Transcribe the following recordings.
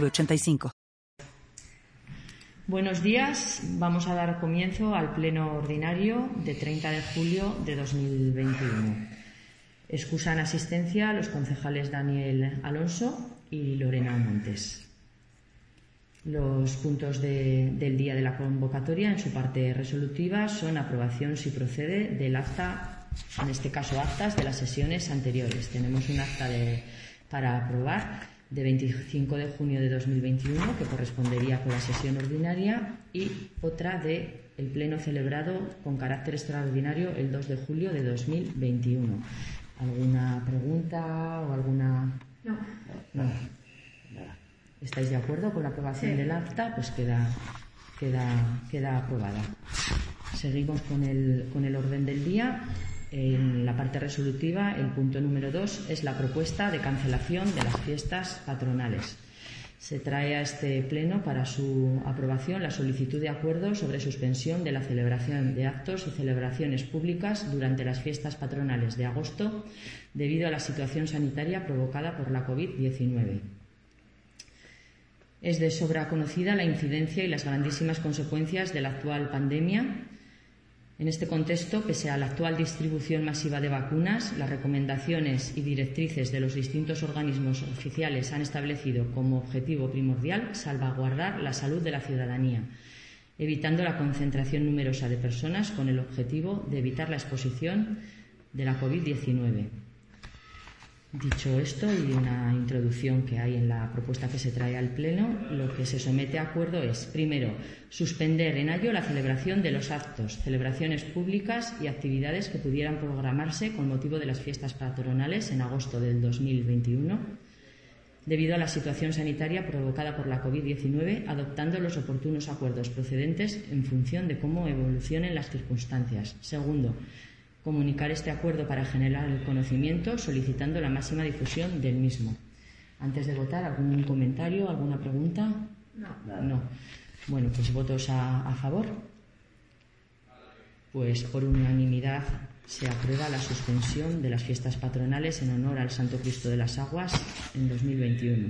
906985. Buenos días. Vamos a dar comienzo al pleno ordinario de 30 de julio de 2021. Excusan asistencia los concejales Daniel Alonso y Lorena Montes. Los puntos de- del día de la convocatoria en su parte resolutiva son aprobación, si procede, del acta, en este caso actas de las sesiones anteriores. Tenemos un acta de- para aprobar de 25 de junio de 2021, que correspondería con la sesión ordinaria, y otra de el pleno celebrado con carácter extraordinario el 2 de julio de 2021. ¿Alguna pregunta o alguna.? No. No. ¿Estáis de acuerdo con la aprobación del acta? Pues queda, queda, queda aprobada. Seguimos con el, con el orden del día. En la parte resolutiva, el punto número dos es la propuesta de cancelación de las fiestas patronales. Se trae a este pleno para su aprobación la solicitud de acuerdo sobre suspensión de la celebración de actos y celebraciones públicas durante las fiestas patronales de agosto debido a la situación sanitaria provocada por la COVID-19. Es de sobra conocida la incidencia y las grandísimas consecuencias de la actual pandemia. En este contexto, pese a la actual distribución masiva de vacunas, las recomendaciones y directrices de los distintos organismos oficiales han establecido como objetivo primordial salvaguardar la salud de la ciudadanía, evitando la concentración numerosa de personas con el objetivo de evitar la exposición de la COVID-19. Dicho esto y una introducción que hay en la propuesta que se trae al Pleno, lo que se somete a acuerdo es, primero, suspender en ayo la celebración de los actos, celebraciones públicas y actividades que pudieran programarse con motivo de las fiestas patronales en agosto del 2021, debido a la situación sanitaria provocada por la COVID-19, adoptando los oportunos acuerdos procedentes en función de cómo evolucionen las circunstancias. Segundo, comunicar este acuerdo para generar el conocimiento, solicitando la máxima difusión del mismo. Antes de votar, ¿algún comentario, alguna pregunta? No. No. Bueno, pues votos a, a favor. Pues por unanimidad se aprueba la suspensión de las fiestas patronales en honor al Santo Cristo de las Aguas en 2021.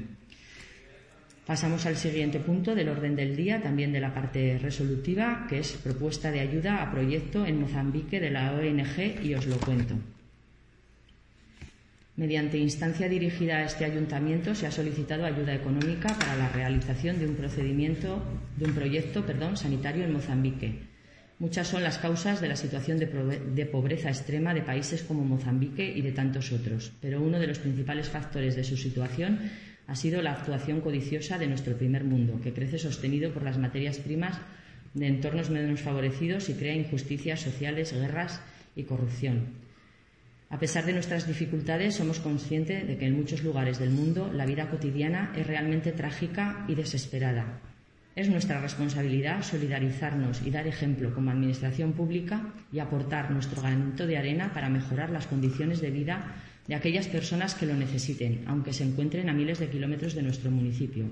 Pasamos al siguiente punto del orden del día, también de la parte resolutiva, que es propuesta de ayuda a proyecto en Mozambique de la ONG y os lo cuento. Mediante instancia dirigida a este ayuntamiento se ha solicitado ayuda económica para la realización de un procedimiento de un proyecto, perdón, sanitario en Mozambique. Muchas son las causas de la situación de, pobreza extrema de países como Mozambique y de tantos otros, pero uno de los principales factores de su situación ha sido la actuación codiciosa de nuestro primer mundo, que crece sostenido por las materias primas de entornos menos favorecidos y crea injusticias sociales, guerras y corrupción. A pesar de nuestras dificultades, somos conscientes de que en muchos lugares del mundo la vida cotidiana es realmente trágica y desesperada. Es nuestra responsabilidad solidarizarnos y dar ejemplo como Administración pública y aportar nuestro granito de arena para mejorar las condiciones de vida de aquellas personas que lo necesiten, aunque se encuentren a miles de kilómetros de nuestro municipio.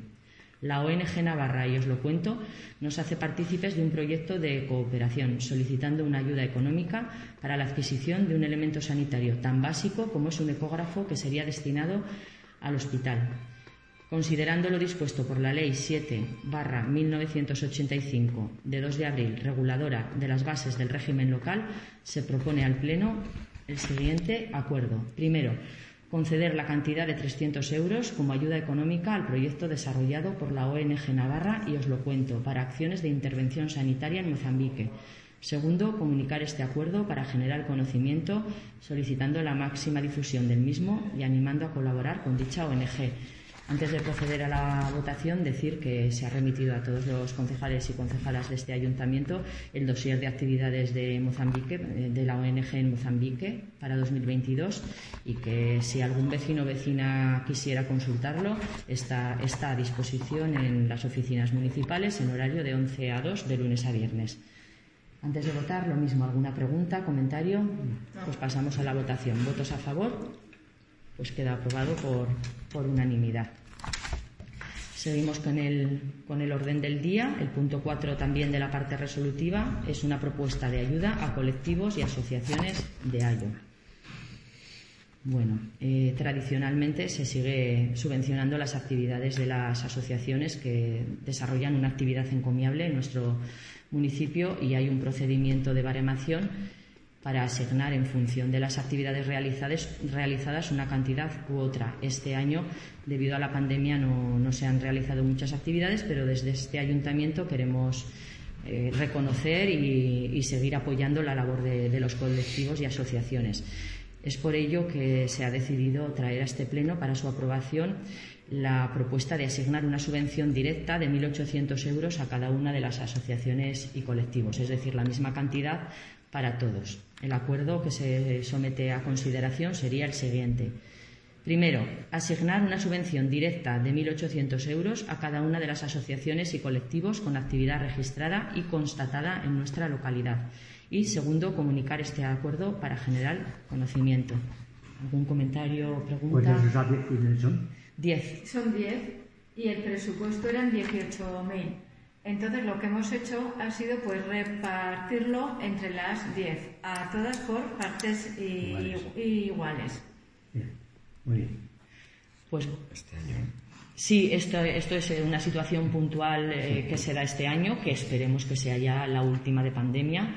La ONG Navarra, y os lo cuento, nos hace partícipes de un proyecto de cooperación, solicitando una ayuda económica para la adquisición de un elemento sanitario tan básico como es un ecógrafo que sería destinado al hospital. Considerando lo dispuesto por la Ley 7 1985 de 2 de abril, reguladora de las bases del régimen local, se propone al Pleno el siguiente acuerdo. Primero, conceder la cantidad de 300 euros como ayuda económica al proyecto desarrollado por la ONG Navarra y os lo cuento para acciones de intervención sanitaria en Mozambique. Segundo, comunicar este acuerdo para generar conocimiento, solicitando la máxima difusión del mismo y animando a colaborar con dicha ONG. Antes de proceder a la votación, decir que se ha remitido a todos los concejales y concejalas de este ayuntamiento el dossier de actividades de Mozambique, eh, de la ONG en Mozambique para 2022 y que si algún vecino o vecina quisiera consultarlo, está, está a disposición en las oficinas municipales en horario de 11 a 2 de lunes a viernes. Antes de votar, lo mismo, ¿alguna pregunta, comentario? Pues pasamos a la votación. ¿Votos a favor? Pues queda aprobado por, por unanimidad. Seguimos con el, con el orden del día. El punto 4 también de la parte resolutiva es una propuesta de ayuda a colectivos y asociaciones de Ayo. Bueno, eh, tradicionalmente se sigue subvencionando las actividades de las asociaciones que desarrollan una actividad encomiable en nuestro municipio y hay un procedimiento de baremación para asignar en función de las actividades realizadas, una cantidad u otra. Este año, debido a la pandemia, no, se han realizado muchas actividades, pero desde este ayuntamiento queremos eh, reconocer y, seguir apoyando la labor de, los colectivos y asociaciones. Es por ello que se ha decidido traer a este Pleno para su aprobación la propuesta de asignar una subvención directa de 1.800 euros a cada una de las asociaciones y colectivos, es decir, la misma cantidad para todos. El acuerdo que se somete a consideración sería el siguiente. Primero, asignar una subvención directa de 1.800 euros a cada una de las asociaciones y colectivos con actividad registrada y constatada en nuestra localidad. Y segundo, comunicar este acuerdo para generar conocimiento. ¿Algún comentario o pregunta? son? Diez. Son diez y el presupuesto eran 18.000. Entonces lo que hemos hecho ha sido pues repartirlo entre las diez, a todas por partes iguales. Muy bien. Pues este año. Sí, esto, esto es una situación puntual eh, que se da este año, que esperemos que sea ya la última de pandemia.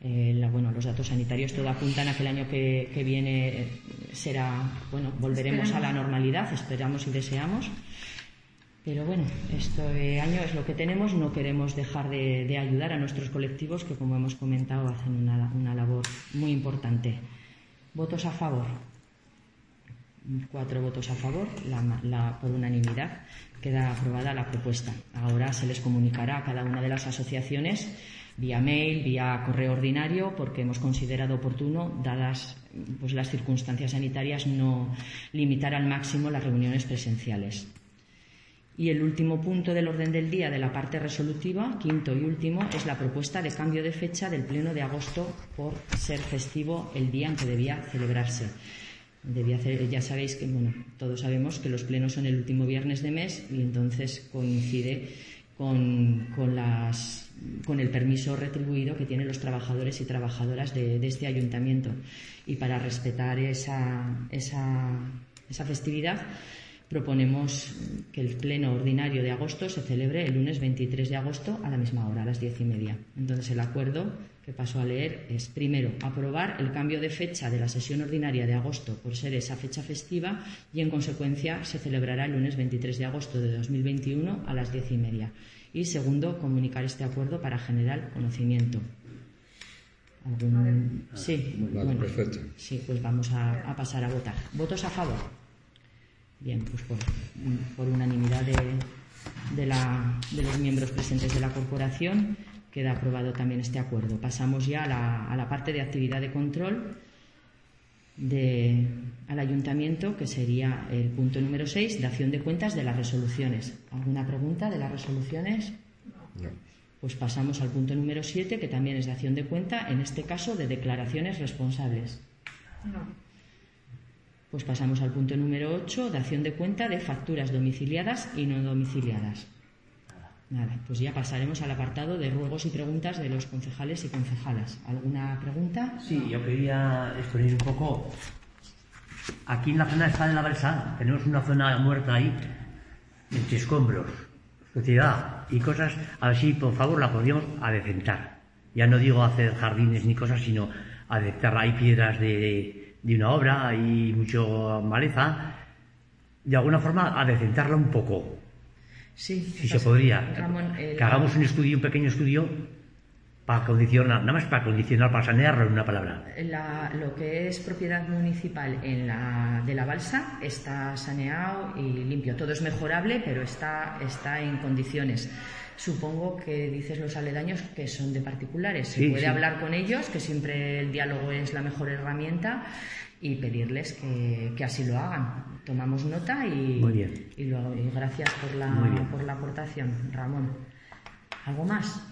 Eh, bueno, los datos sanitarios todo apuntan a que el año que, viene eh, será, bueno, volveremos a la normalidad, esperamos y deseamos. Pero bueno, este año es lo que tenemos, no queremos dejar de, ayudar a nuestros colectivos que, como hemos comentado, hacen una, labor muy importante. ¿Votos a favor? Cuatro votos a favor, por unanimidad queda aprobada la propuesta. Ahora se les comunicará a cada una de las asociaciones vía mail, vía correo ordinario, porque hemos considerado oportuno, dadas pues, las circunstancias sanitarias, no limitar al máximo las reuniones presenciales. Y el último punto del orden del día de la parte resolutiva, quinto y último, es la propuesta de cambio de fecha del pleno de agosto por ser festivo el día en que debía celebrarse. Debía ya sabéis que, bueno, todos sabemos que los plenos son el último viernes de mes y entonces coincide con, el permiso retribuido que tienen los trabajadores y trabajadoras de, este ayuntamiento. Y para respetar esa, esa festividad, proponemos que el pleno ordinario de agosto se celebre el lunes 23 de agosto a la misma hora, a las diez y media. Entonces, el acuerdo que paso a leer es, primero, aprobar el cambio de fecha de la sesión ordinaria de agosto por ser esa fecha festiva y, en consecuencia, se celebrará el lunes 23 de agosto de 2021 a las diez y media. Y, segundo, comunicar este acuerdo para generar conocimiento. Sí, perfecto. Sí, pues vamos a pasar a votar. ¿Votos a favor? Bien, pues por, unanimidad de, los miembros presentes de la corporación queda aprobado también este acuerdo. Pasamos ya a la, parte de actividad de control al ayuntamiento, que sería el punto número 6, dación de cuentas de las resoluciones. ¿Alguna pregunta de las resoluciones? No. Pues pasamos al punto número 7, que también es dación de cuenta, en este caso de declaraciones responsables. No. Pues pasamos al punto número 8, dación de cuenta de facturas domiciliadas y no domiciliadas. Nada, pues ya pasaremos al apartado de ruegos y preguntas de los concejales y concejalas. ¿Alguna pregunta? Sí, yo quería exponer un poco. Aquí en la zona de la Balsa tenemos una zona muerta ahí, entre escombros, sociedad y cosas. A ver si, por favor, la podríamos adecentar. Ya no digo hacer jardines ni cosas, sino adecentar. Hay piedras de de una obra y mucho maleza, de alguna forma adecentarla un poco. Sí, si se podría. que hagamos un estudio, un pequeño estudio para acondicionar, nada más para acondicionar, para sanearlo en una palabra. La- lo que es propiedad municipal en la, de la balsa está saneado y limpio. Todo es mejorable, pero está, está en condiciones. Supongo que dices los aledaños que son de particulares. Se Sí, puede sí. hablar con ellos, que siempre el diálogo es la mejor herramienta, y pedirles que, que así lo hagan. Tomamos nota y, Muy bien. y, lo- y gracias por la, por la aportación, Ramón. ¿Algo más?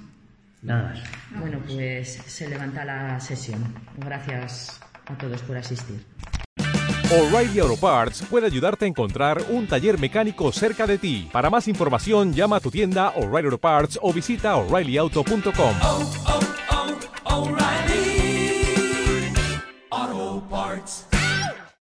Nada más. Bueno, pues se levanta la sesión. Gracias a todos por asistir. O'Reilly Auto Parts puede ayudarte a encontrar un taller mecánico cerca de ti. Para más información, llama a tu tienda O'Reilly Auto Parts o visita oreillyauto.com. oh, oh, O'Reilly